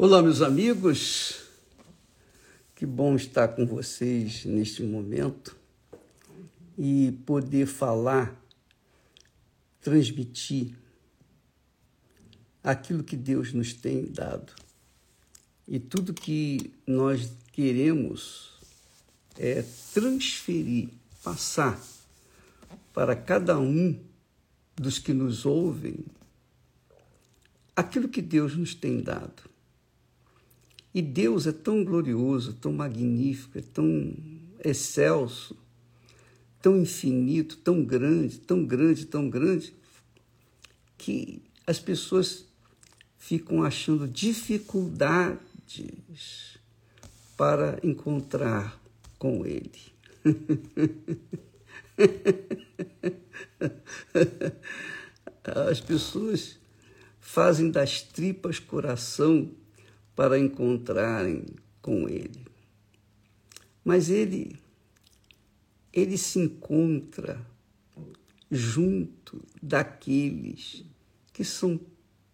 Olá, meus amigos. Que bom estar com vocês neste momento e poder falar, transmitir aquilo que Deus nos tem dado. E tudo que nós queremos é transferir, passar para cada um dos que nos ouvem aquilo que Deus nos tem dado. E Deus é tão glorioso, tão magnífico, é tão excelso, tão infinito, tão grande, tão grande, tão grande, que as pessoas ficam achando dificuldades para encontrar com Ele. As pessoas fazem das tripas coração para encontrarem com Ele. Mas Ele, Ele se encontra junto daqueles que são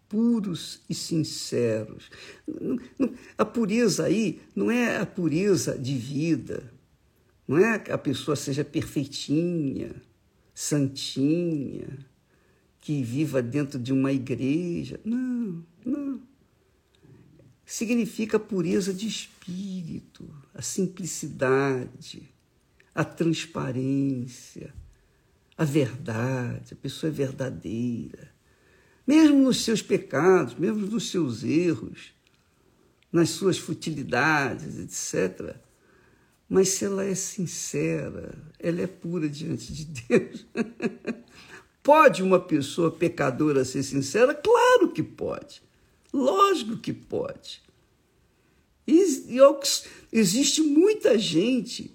puros e sinceros. A pureza aí não é a pureza de vida, não é que a pessoa seja perfeitinha, santinha, que viva dentro de uma igreja. Não, não significa a pureza de espírito, a simplicidade, a transparência, a verdade, a pessoa é verdadeira. Mesmo nos seus pecados, mesmo nos seus erros, nas suas futilidades, etc. Mas se ela é sincera, ela é pura diante de Deus. pode uma pessoa pecadora ser sincera? Claro que pode. Lógico que pode. E, existe muita gente,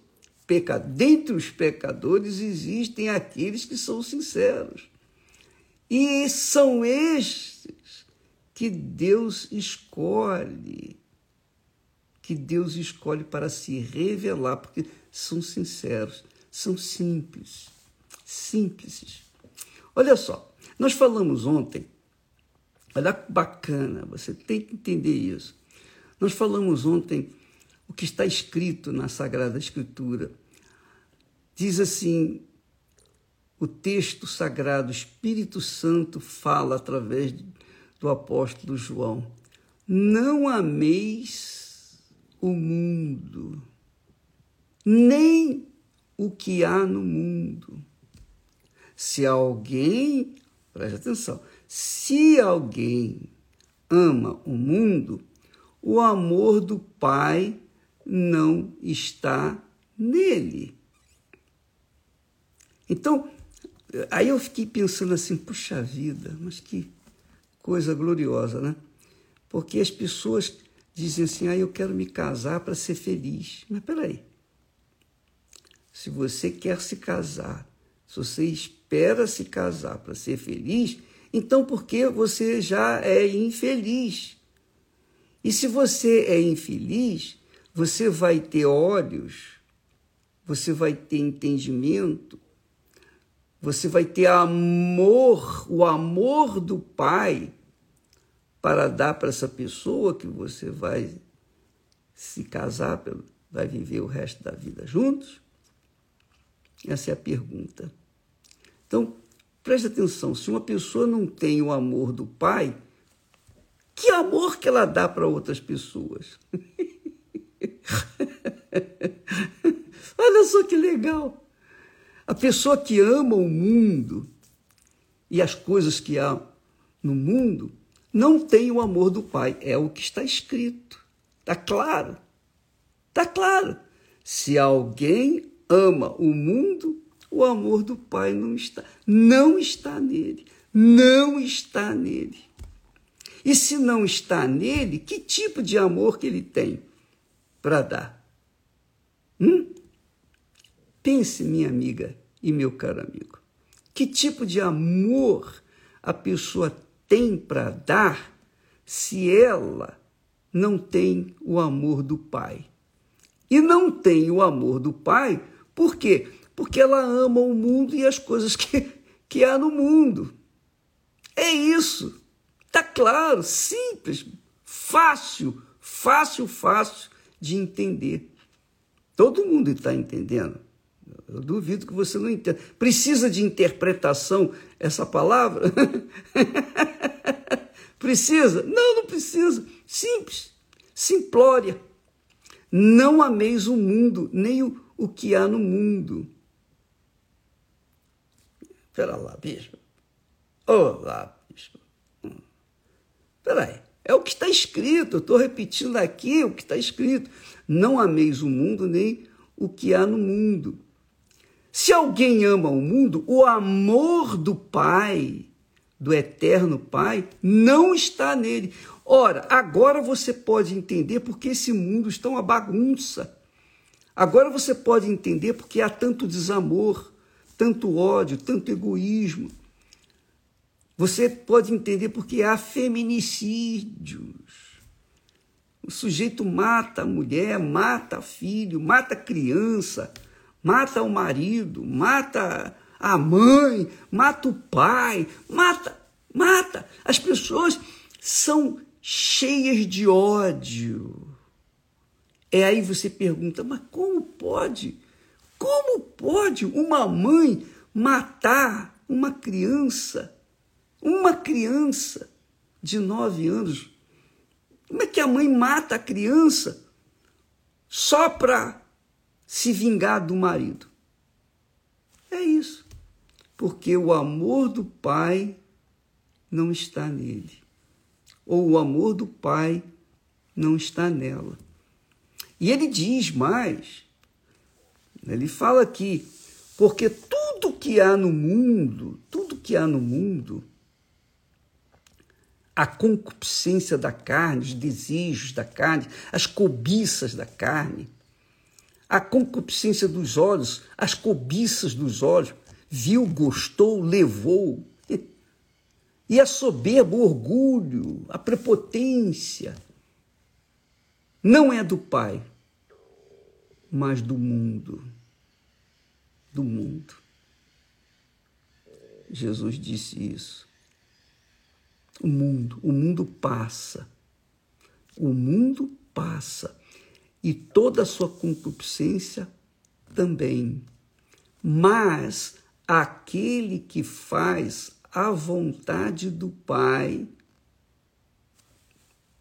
peca, dentre os pecadores existem aqueles que são sinceros. E são estes que Deus escolhe, que Deus escolhe para se revelar, porque são sinceros, são simples, simples. Olha só, nós falamos ontem Olha bacana, você tem que entender isso. Nós falamos ontem o que está escrito na Sagrada Escritura. Diz assim: o texto sagrado, o Espírito Santo fala através do apóstolo João: Não ameis o mundo, nem o que há no mundo. Se alguém, preste atenção, se alguém ama o mundo, o amor do Pai não está nele. Então, aí eu fiquei pensando assim, puxa vida, mas que coisa gloriosa, né? Porque as pessoas dizem assim, ah, eu quero me casar para ser feliz. Mas peraí, se você quer se casar, se você espera se casar para ser feliz, então por que você já é infeliz? E se você é infeliz, você vai ter olhos, você vai ter entendimento, você vai ter amor, o amor do Pai para dar para essa pessoa que você vai se casar, vai viver o resto da vida juntos? Essa é a pergunta. Então, Preste atenção, se uma pessoa não tem o amor do pai, que amor que ela dá para outras pessoas? Olha só que legal. A pessoa que ama o mundo e as coisas que há no mundo não tem o amor do pai. É o que está escrito. Está claro. Está claro. Se alguém ama o mundo, o amor do Pai não está, não está nele, não está nele. E se não está nele, que tipo de amor que ele tem para dar? Hum? Pense, minha amiga e meu caro amigo, que tipo de amor a pessoa tem para dar se ela não tem o amor do Pai? E não tem o amor do Pai, por quê? Porque ela ama o mundo e as coisas que, que há no mundo. É isso. Está claro, simples, fácil, fácil, fácil de entender. Todo mundo está entendendo. Eu duvido que você não entenda. Precisa de interpretação essa palavra? precisa? Não, não precisa. Simples, simplória. Não ameis o mundo, nem o, o que há no mundo. Espera lá, bispo. Olá, bispo. Espera aí. É o que está escrito. Estou repetindo aqui o que está escrito. Não ameis o mundo, nem o que há no mundo. Se alguém ama o mundo, o amor do Pai, do eterno Pai, não está nele. Ora, agora você pode entender porque esse mundo está uma bagunça. Agora você pode entender porque há tanto desamor, tanto ódio, tanto egoísmo. Você pode entender porque há feminicídios. O sujeito mata a mulher, mata filho, mata criança, mata o marido, mata a mãe, mata o pai, mata, mata. As pessoas são cheias de ódio. É aí você pergunta, mas como pode? Como pode uma mãe matar uma criança? Uma criança de nove anos. Como é que a mãe mata a criança só para se vingar do marido? É isso. Porque o amor do pai não está nele ou o amor do Pai não está nela. E ele diz mais, ele fala aqui, porque tudo que há no mundo, tudo que há no mundo, a concupiscência da carne, os desejos da carne, as cobiças da carne, a concupiscência dos olhos, as cobiças dos olhos, viu, gostou, levou, e a soberba, o orgulho, a prepotência, não é do Pai, mas do mundo. Do mundo. Jesus disse isso. O mundo, o mundo passa. O mundo passa. E toda a sua concupiscência também. Mas aquele que faz a vontade do Pai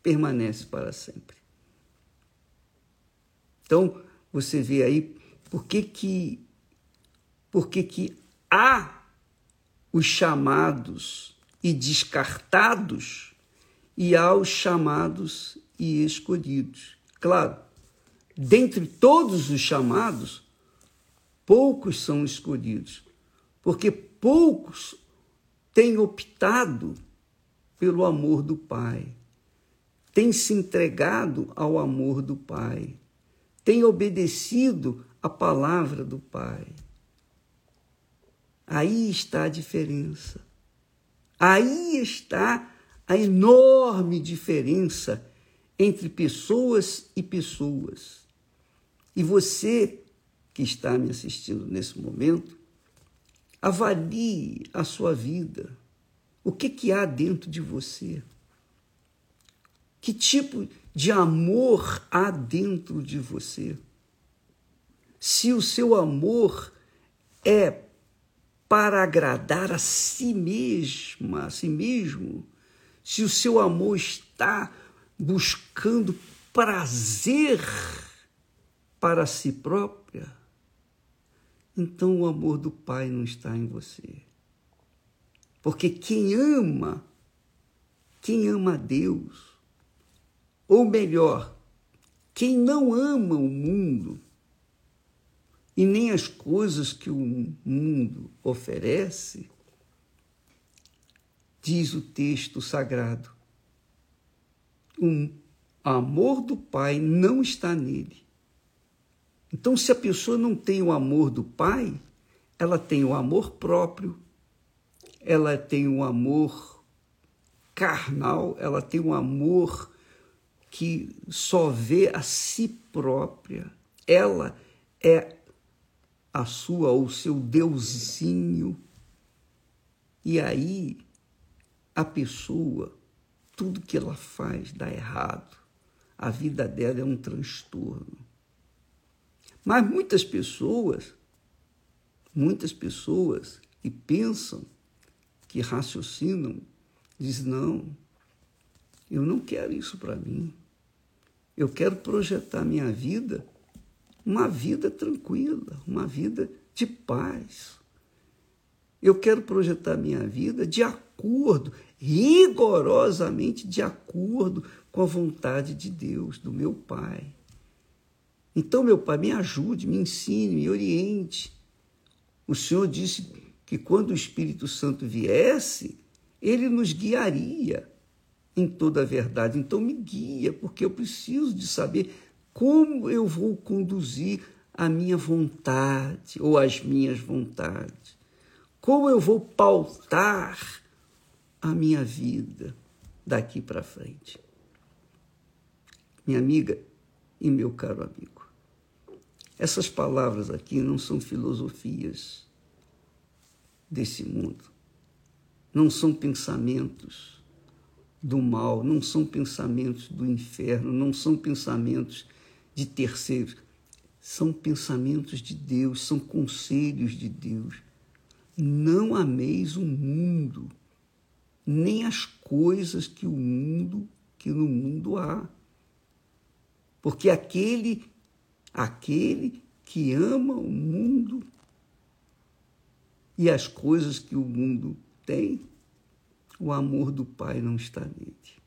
permanece para sempre. Então, você vê aí por que que, por que, há os chamados e descartados e há os chamados e escolhidos. Claro, dentre todos os chamados, poucos são escolhidos, porque poucos tem optado pelo amor do Pai, tem se entregado ao amor do Pai, tem obedecido à palavra do Pai. Aí está a diferença. Aí está a enorme diferença entre pessoas e pessoas. E você que está me assistindo nesse momento, Avalie a sua vida. O que, que há dentro de você? Que tipo de amor há dentro de você? Se o seu amor é para agradar a si mesma, a si mesmo, se o seu amor está buscando prazer para si própria, então o amor do Pai não está em você. Porque quem ama, quem ama a Deus, ou melhor, quem não ama o mundo e nem as coisas que o mundo oferece, diz o texto sagrado, o amor do Pai não está nele. Então, se a pessoa não tem o amor do pai, ela tem o amor próprio, ela tem o amor carnal, ela tem um amor que só vê a si própria. Ela é a sua ou seu deusinho. E aí a pessoa tudo que ela faz dá errado. A vida dela é um transtorno. Mas muitas pessoas, muitas pessoas que pensam, que raciocinam, dizem: não, eu não quero isso para mim. Eu quero projetar minha vida, uma vida tranquila, uma vida de paz. Eu quero projetar minha vida de acordo, rigorosamente de acordo com a vontade de Deus, do meu Pai. Então, meu Pai, me ajude, me ensine, me oriente. O Senhor disse que quando o Espírito Santo viesse, ele nos guiaria em toda a verdade. Então, me guia, porque eu preciso de saber como eu vou conduzir a minha vontade ou as minhas vontades. Como eu vou pautar a minha vida daqui para frente? Minha amiga e meu caro amigo, essas palavras aqui não são filosofias desse mundo, não são pensamentos do mal, não são pensamentos do inferno, não são pensamentos de terceiros, são pensamentos de Deus, são conselhos de Deus não ameis o mundo, nem as coisas que o mundo, que no mundo há. Porque aquele, aquele que ama o mundo e as coisas que o mundo tem, o amor do Pai não está nele.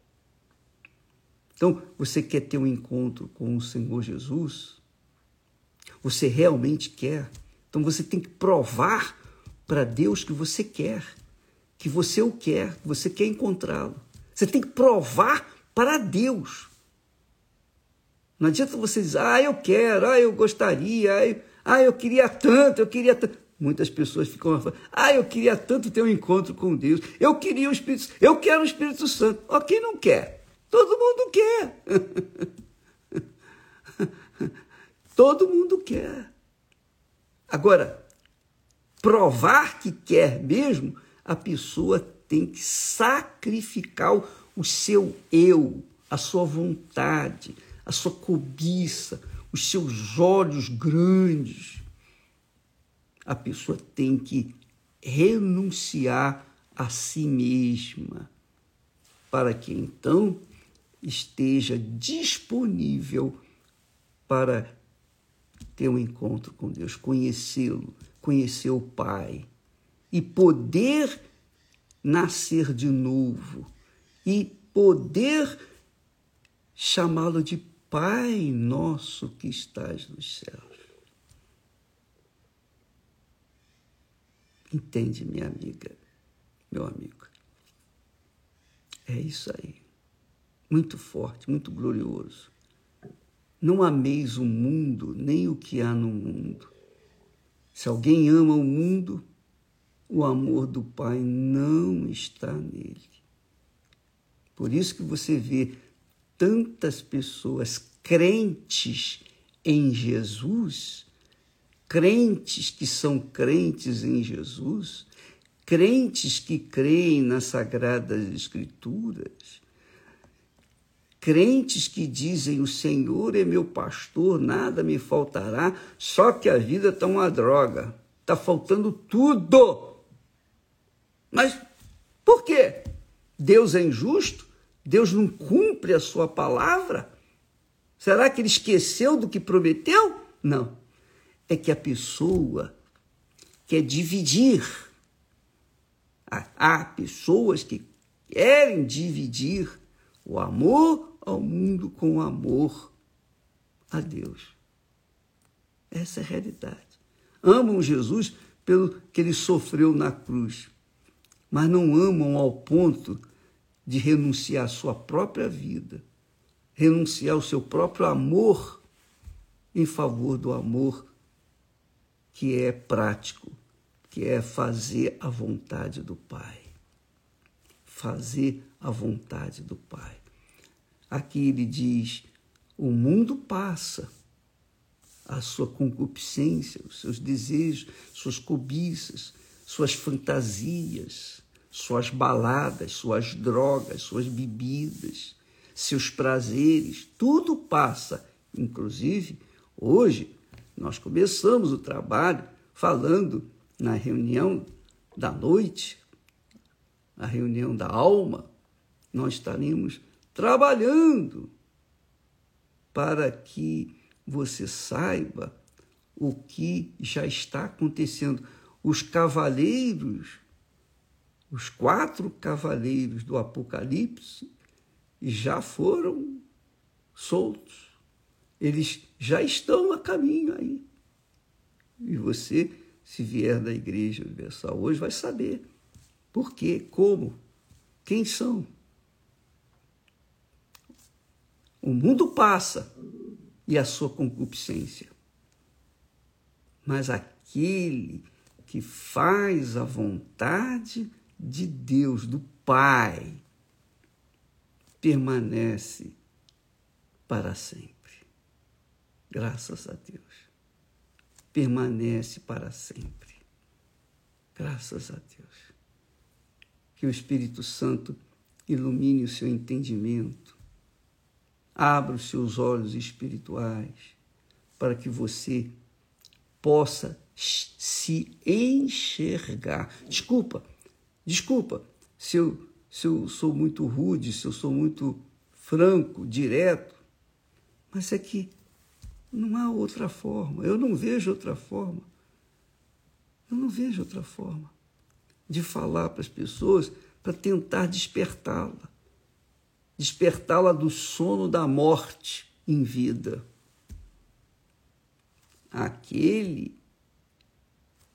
Então, você quer ter um encontro com o Senhor Jesus? Você realmente quer? Então você tem que provar para Deus que você quer, que você o quer, que você quer encontrá-lo. Você tem que provar para Deus. Não adianta você dizer, ah, eu quero, ah, eu gostaria, ah, eu queria tanto, eu queria tanto. Muitas pessoas ficam falando, ah, eu queria tanto ter um encontro com Deus, eu queria o Espírito eu quero o Espírito Santo. Ó, quem não quer? Todo mundo quer. Todo mundo quer. Agora, provar que quer mesmo, a pessoa tem que sacrificar o seu eu, a sua vontade, a sua cobiça, os seus olhos grandes. A pessoa tem que renunciar a si mesma, para que então esteja disponível para ter um encontro com Deus, conhecê-lo, conhecer o Pai e poder nascer de novo e poder chamá-lo de Pai nosso que estás nos céus. Entende, minha amiga, meu amigo? É isso aí. Muito forte, muito glorioso. Não ameis o mundo, nem o que há no mundo. Se alguém ama o mundo, o amor do Pai não está nele. Por isso que você vê tantas pessoas crentes em Jesus, crentes que são crentes em Jesus, crentes que creem nas Sagradas Escrituras, crentes que dizem: O Senhor é meu pastor, nada me faltará, só que a vida está uma droga, está faltando tudo. Mas por quê? Deus é injusto? Deus não cumpre a sua palavra? Será que ele esqueceu do que prometeu? Não. É que a pessoa quer dividir. Há pessoas que querem dividir o amor ao mundo com amor a Deus. Essa é a realidade. Amam Jesus pelo que ele sofreu na cruz, mas não amam ao ponto de renunciar à sua própria vida, renunciar ao seu próprio amor em favor do amor que é prático, que é fazer a vontade do Pai. Fazer a vontade do Pai. Aqui ele diz: o mundo passa, a sua concupiscência, os seus desejos, suas cobiças, suas fantasias, suas baladas, suas drogas, suas bebidas, seus prazeres, tudo passa. Inclusive, hoje, nós começamos o trabalho falando na reunião da noite, a reunião da alma, nós estaremos trabalhando para que você saiba o que já está acontecendo. Os cavaleiros, os quatro cavaleiros do Apocalipse, já foram soltos. Eles já estão a caminho aí. E você, se vier da Igreja Universal hoje, vai saber por quê, como, quem são. O mundo passa e a sua concupiscência. Mas aquele que faz a vontade de Deus, do Pai, permanece para sempre. Graças a Deus. Permanece para sempre. Graças a Deus. Que o Espírito Santo ilumine o seu entendimento, abra os seus olhos espirituais, para que você possa se enxergar. Desculpa, desculpa se eu, se eu sou muito rude, se eu sou muito franco, direto, mas é que não há outra forma. Eu não vejo outra forma. Eu não vejo outra forma de falar para as pessoas para tentar despertá-la. Despertá-la do sono da morte em vida. Aquele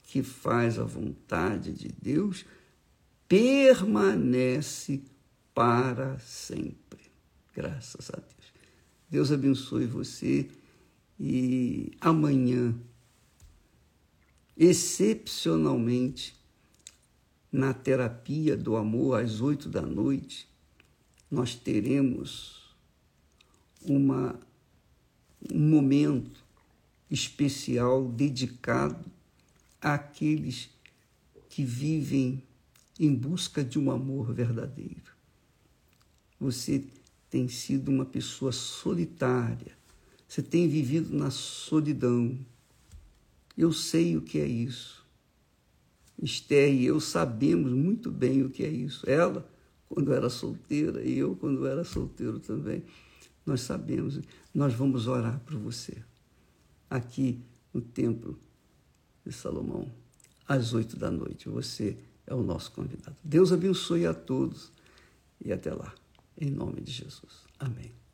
que faz a vontade de Deus permanece para sempre. Graças a Deus. Deus abençoe você e amanhã, excepcionalmente, na terapia do amor às oito da noite, nós teremos uma, um momento especial dedicado àqueles que vivem em busca de um amor verdadeiro. Você tem sido uma pessoa solitária, você tem vivido na solidão. Eu sei o que é isso. Esther e eu sabemos muito bem o que é isso. Ela, quando era solteira, e eu, quando era solteiro também. Nós sabemos. Nós vamos orar por você. Aqui no Templo de Salomão, às oito da noite. Você é o nosso convidado. Deus abençoe a todos e até lá. Em nome de Jesus. Amém.